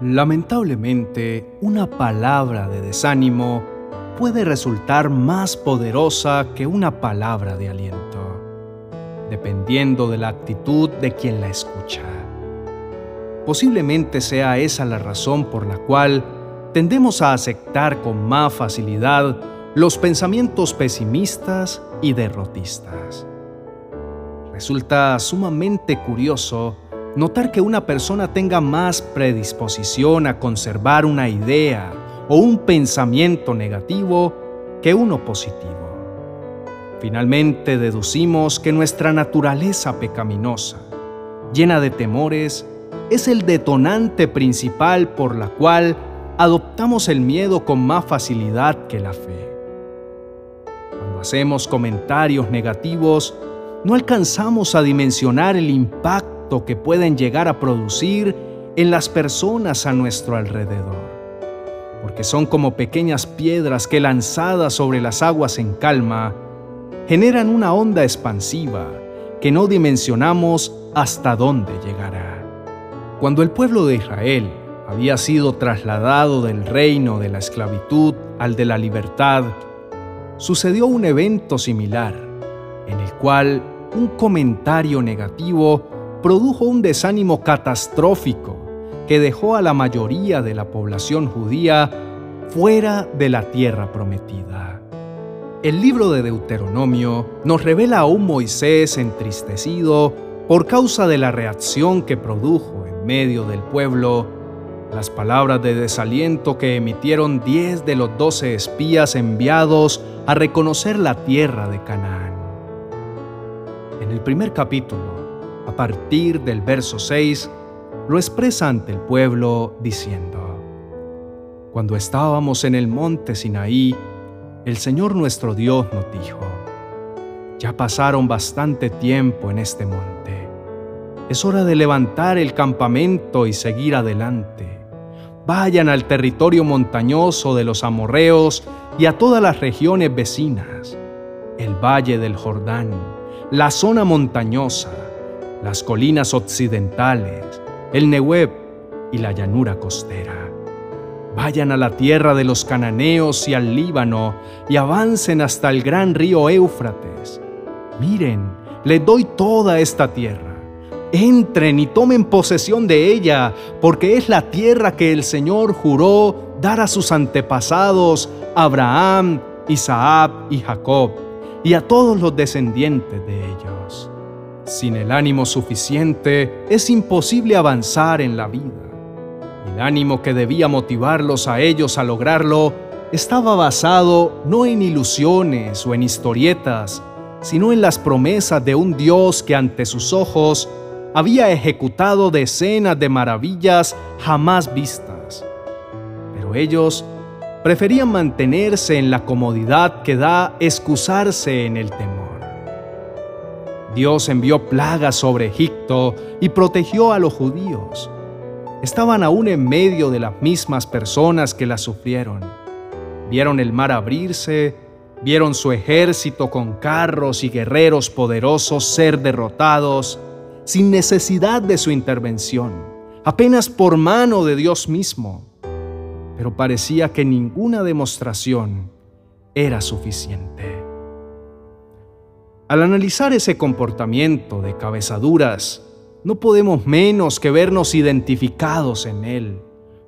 Lamentablemente, una palabra de desánimo puede resultar más poderosa que una palabra de aliento, dependiendo de la actitud de quien la escucha. Posiblemente sea esa la razón por la cual tendemos a aceptar con más facilidad los pensamientos pesimistas y derrotistas. Resulta sumamente curioso notar que una persona tenga más predisposición a conservar una idea o un pensamiento negativo que uno positivo. Finalmente deducimos que nuestra naturaleza pecaminosa, llena de temores, es el detonante principal por la cual adoptamos el miedo con más facilidad que la fe. Cuando hacemos comentarios negativos, no alcanzamos a dimensionar el impacto que pueden llegar a producir en las personas a nuestro alrededor, porque son como pequeñas piedras que lanzadas sobre las aguas en calma, generan una onda expansiva que no dimensionamos hasta dónde llegará. Cuando el pueblo de Israel había sido trasladado del reino de la esclavitud al de la libertad, sucedió un evento similar, en el cual un comentario negativo produjo un desánimo catastrófico que dejó a la mayoría de la población judía fuera de la tierra prometida. El libro de Deuteronomio nos revela a un Moisés entristecido por causa de la reacción que produjo en medio del pueblo las palabras de desaliento que emitieron diez de los doce espías enviados a reconocer la tierra de Canaán. En el primer capítulo, a partir del verso 6, lo expresa ante el pueblo diciendo, Cuando estábamos en el monte Sinaí, el Señor nuestro Dios nos dijo, Ya pasaron bastante tiempo en este monte. Es hora de levantar el campamento y seguir adelante vayan al territorio montañoso de los amorreos y a todas las regiones vecinas, el valle del Jordán, la zona montañosa, las colinas occidentales, el Nehueb y la llanura costera. Vayan a la tierra de los cananeos y al Líbano y avancen hasta el gran río Éufrates. Miren, les doy toda esta tierra entren y tomen posesión de ella, porque es la tierra que el Señor juró dar a sus antepasados, Abraham, Isaac y Jacob, y a todos los descendientes de ellos. Sin el ánimo suficiente es imposible avanzar en la vida. El ánimo que debía motivarlos a ellos a lograrlo estaba basado no en ilusiones o en historietas, sino en las promesas de un Dios que ante sus ojos había ejecutado decenas de maravillas jamás vistas. Pero ellos preferían mantenerse en la comodidad que da excusarse en el temor. Dios envió plagas sobre Egipto y protegió a los judíos. Estaban aún en medio de las mismas personas que las sufrieron. Vieron el mar abrirse, vieron su ejército con carros y guerreros poderosos ser derrotados, sin necesidad de su intervención, apenas por mano de Dios mismo. Pero parecía que ninguna demostración era suficiente. Al analizar ese comportamiento de cabezaduras, no podemos menos que vernos identificados en él,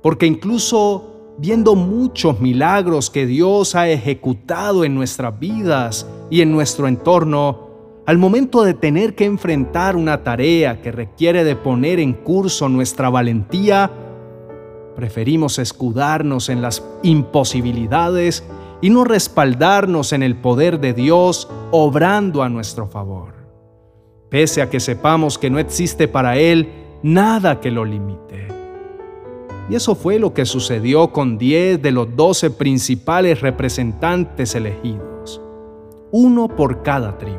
porque incluso viendo muchos milagros que Dios ha ejecutado en nuestras vidas y en nuestro entorno, al momento de tener que enfrentar una tarea que requiere de poner en curso nuestra valentía, preferimos escudarnos en las imposibilidades y no respaldarnos en el poder de Dios obrando a nuestro favor, pese a que sepamos que no existe para Él nada que lo limite. Y eso fue lo que sucedió con diez de los doce principales representantes elegidos, uno por cada tribu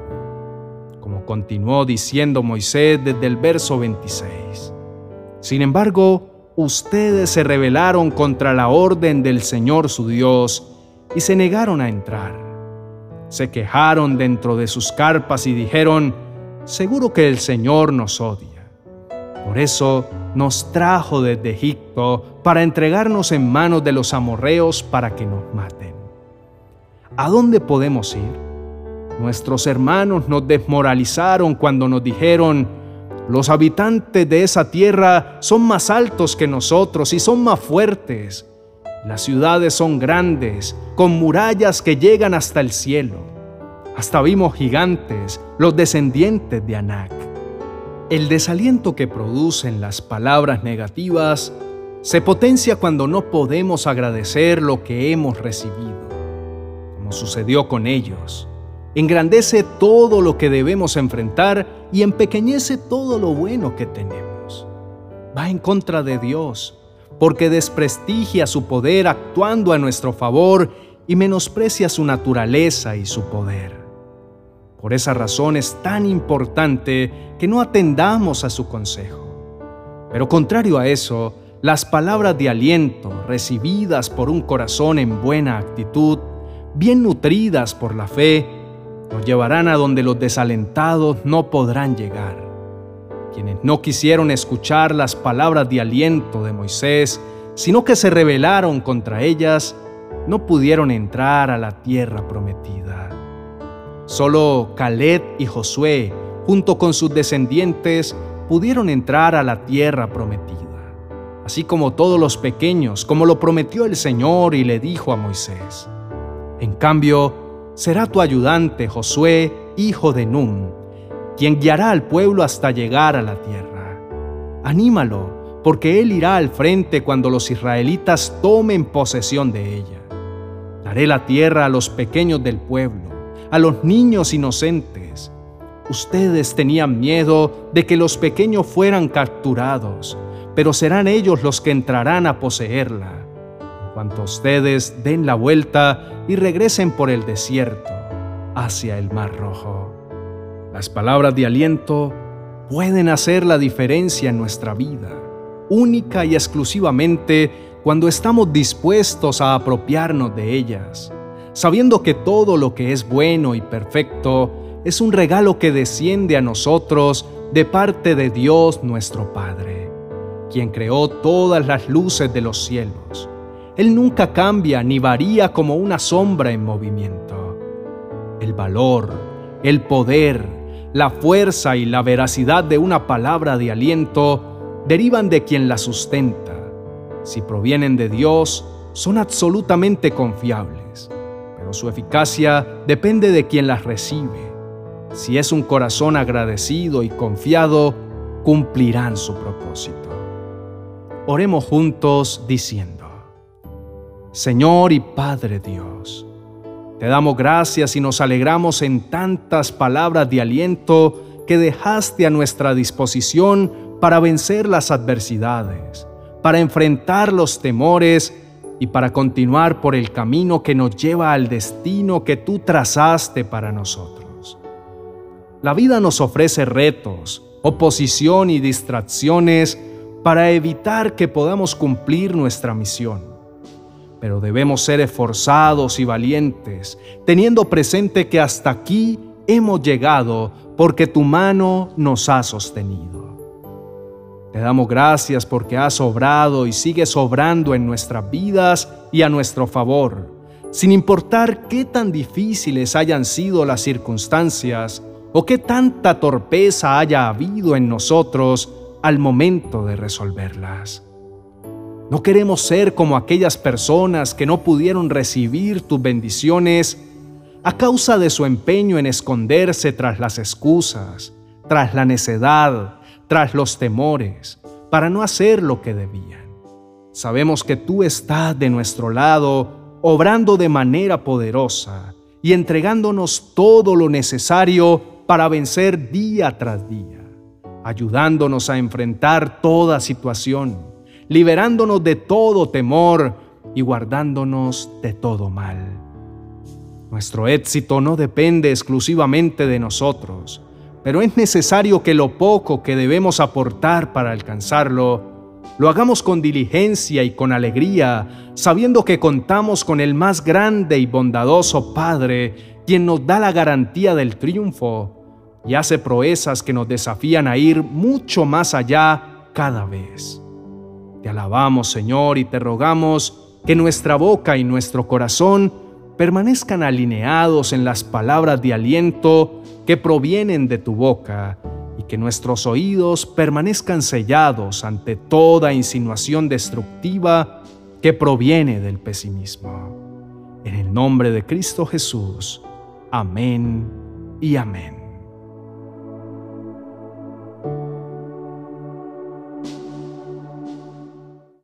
como continuó diciendo Moisés desde el verso 26. Sin embargo, ustedes se rebelaron contra la orden del Señor su Dios y se negaron a entrar. Se quejaron dentro de sus carpas y dijeron, seguro que el Señor nos odia. Por eso nos trajo desde Egipto para entregarnos en manos de los amorreos para que nos maten. ¿A dónde podemos ir? Nuestros hermanos nos desmoralizaron cuando nos dijeron, los habitantes de esa tierra son más altos que nosotros y son más fuertes. Las ciudades son grandes, con murallas que llegan hasta el cielo. Hasta vimos gigantes, los descendientes de Anak. El desaliento que producen las palabras negativas se potencia cuando no podemos agradecer lo que hemos recibido, como sucedió con ellos engrandece todo lo que debemos enfrentar y empequeñece todo lo bueno que tenemos. Va en contra de Dios, porque desprestigia su poder actuando a nuestro favor y menosprecia su naturaleza y su poder. Por esa razón es tan importante que no atendamos a su consejo. Pero contrario a eso, las palabras de aliento recibidas por un corazón en buena actitud, bien nutridas por la fe, nos llevarán a donde los desalentados no podrán llegar. Quienes no quisieron escuchar las palabras de aliento de Moisés, sino que se rebelaron contra ellas, no pudieron entrar a la tierra prometida. Solo Caleb y Josué, junto con sus descendientes, pudieron entrar a la tierra prometida, así como todos los pequeños, como lo prometió el Señor y le dijo a Moisés. En cambio, será tu ayudante Josué, hijo de Nun, quien guiará al pueblo hasta llegar a la tierra. Anímalo, porque él irá al frente cuando los israelitas tomen posesión de ella. Daré la tierra a los pequeños del pueblo, a los niños inocentes. Ustedes tenían miedo de que los pequeños fueran capturados, pero serán ellos los que entrarán a poseerla cuanto ustedes den la vuelta y regresen por el desierto hacia el Mar Rojo. Las palabras de aliento pueden hacer la diferencia en nuestra vida, única y exclusivamente cuando estamos dispuestos a apropiarnos de ellas, sabiendo que todo lo que es bueno y perfecto es un regalo que desciende a nosotros de parte de Dios nuestro Padre, quien creó todas las luces de los cielos él nunca cambia ni varía como una sombra en movimiento. El valor, el poder, la fuerza y la veracidad de una palabra de aliento derivan de quien la sustenta. Si provienen de Dios, son absolutamente confiables, pero su eficacia depende de quien las recibe. Si es un corazón agradecido y confiado, cumplirán su propósito. Oremos juntos diciendo, Señor y Padre Dios. Te damos gracias y nos alegramos en tantas palabras de aliento que dejaste a nuestra disposición para vencer las adversidades, para enfrentar los temores y para continuar por el camino que nos lleva al destino que tú trazaste para nosotros. La vida nos ofrece retos, oposición y distracciones para evitar que podamos cumplir nuestra misión pero debemos ser esforzados y valientes, teniendo presente que hasta aquí hemos llegado porque tu mano nos ha sostenido. Te damos gracias porque has obrado y sigues obrando en nuestras vidas y a nuestro favor, sin importar qué tan difíciles hayan sido las circunstancias o qué tanta torpeza haya habido en nosotros al momento de resolverlas. No queremos ser como aquellas personas que no pudieron recibir tus bendiciones a causa de su empeño en esconderse tras las excusas, tras la necedad, tras los temores, para no hacer lo que debían. Sabemos que tú estás de nuestro lado, obrando de manera poderosa y entregándonos todo lo necesario para vencer día tras día, ayudándonos a enfrentar toda situación liberándonos de todo temor y guardándonos de todo mal. Nuestro éxito no depende exclusivamente de nosotros, pero es necesario que lo poco que debemos aportar para alcanzarlo, lo hagamos con diligencia y con alegría, sabiendo que contamos con el más grande y bondadoso Padre, quien nos da la garantía del triunfo y hace proezas que nos desafían a ir mucho más allá cada vez. Te alabamos, Señor, y te rogamos que nuestra boca y nuestro corazón permanezcan alineados en las palabras de aliento que provienen de tu boca y que nuestros oídos permanezcan sellados ante toda insinuación destructiva que proviene del pesimismo. En el nombre de Cristo Jesús. Amén y amén.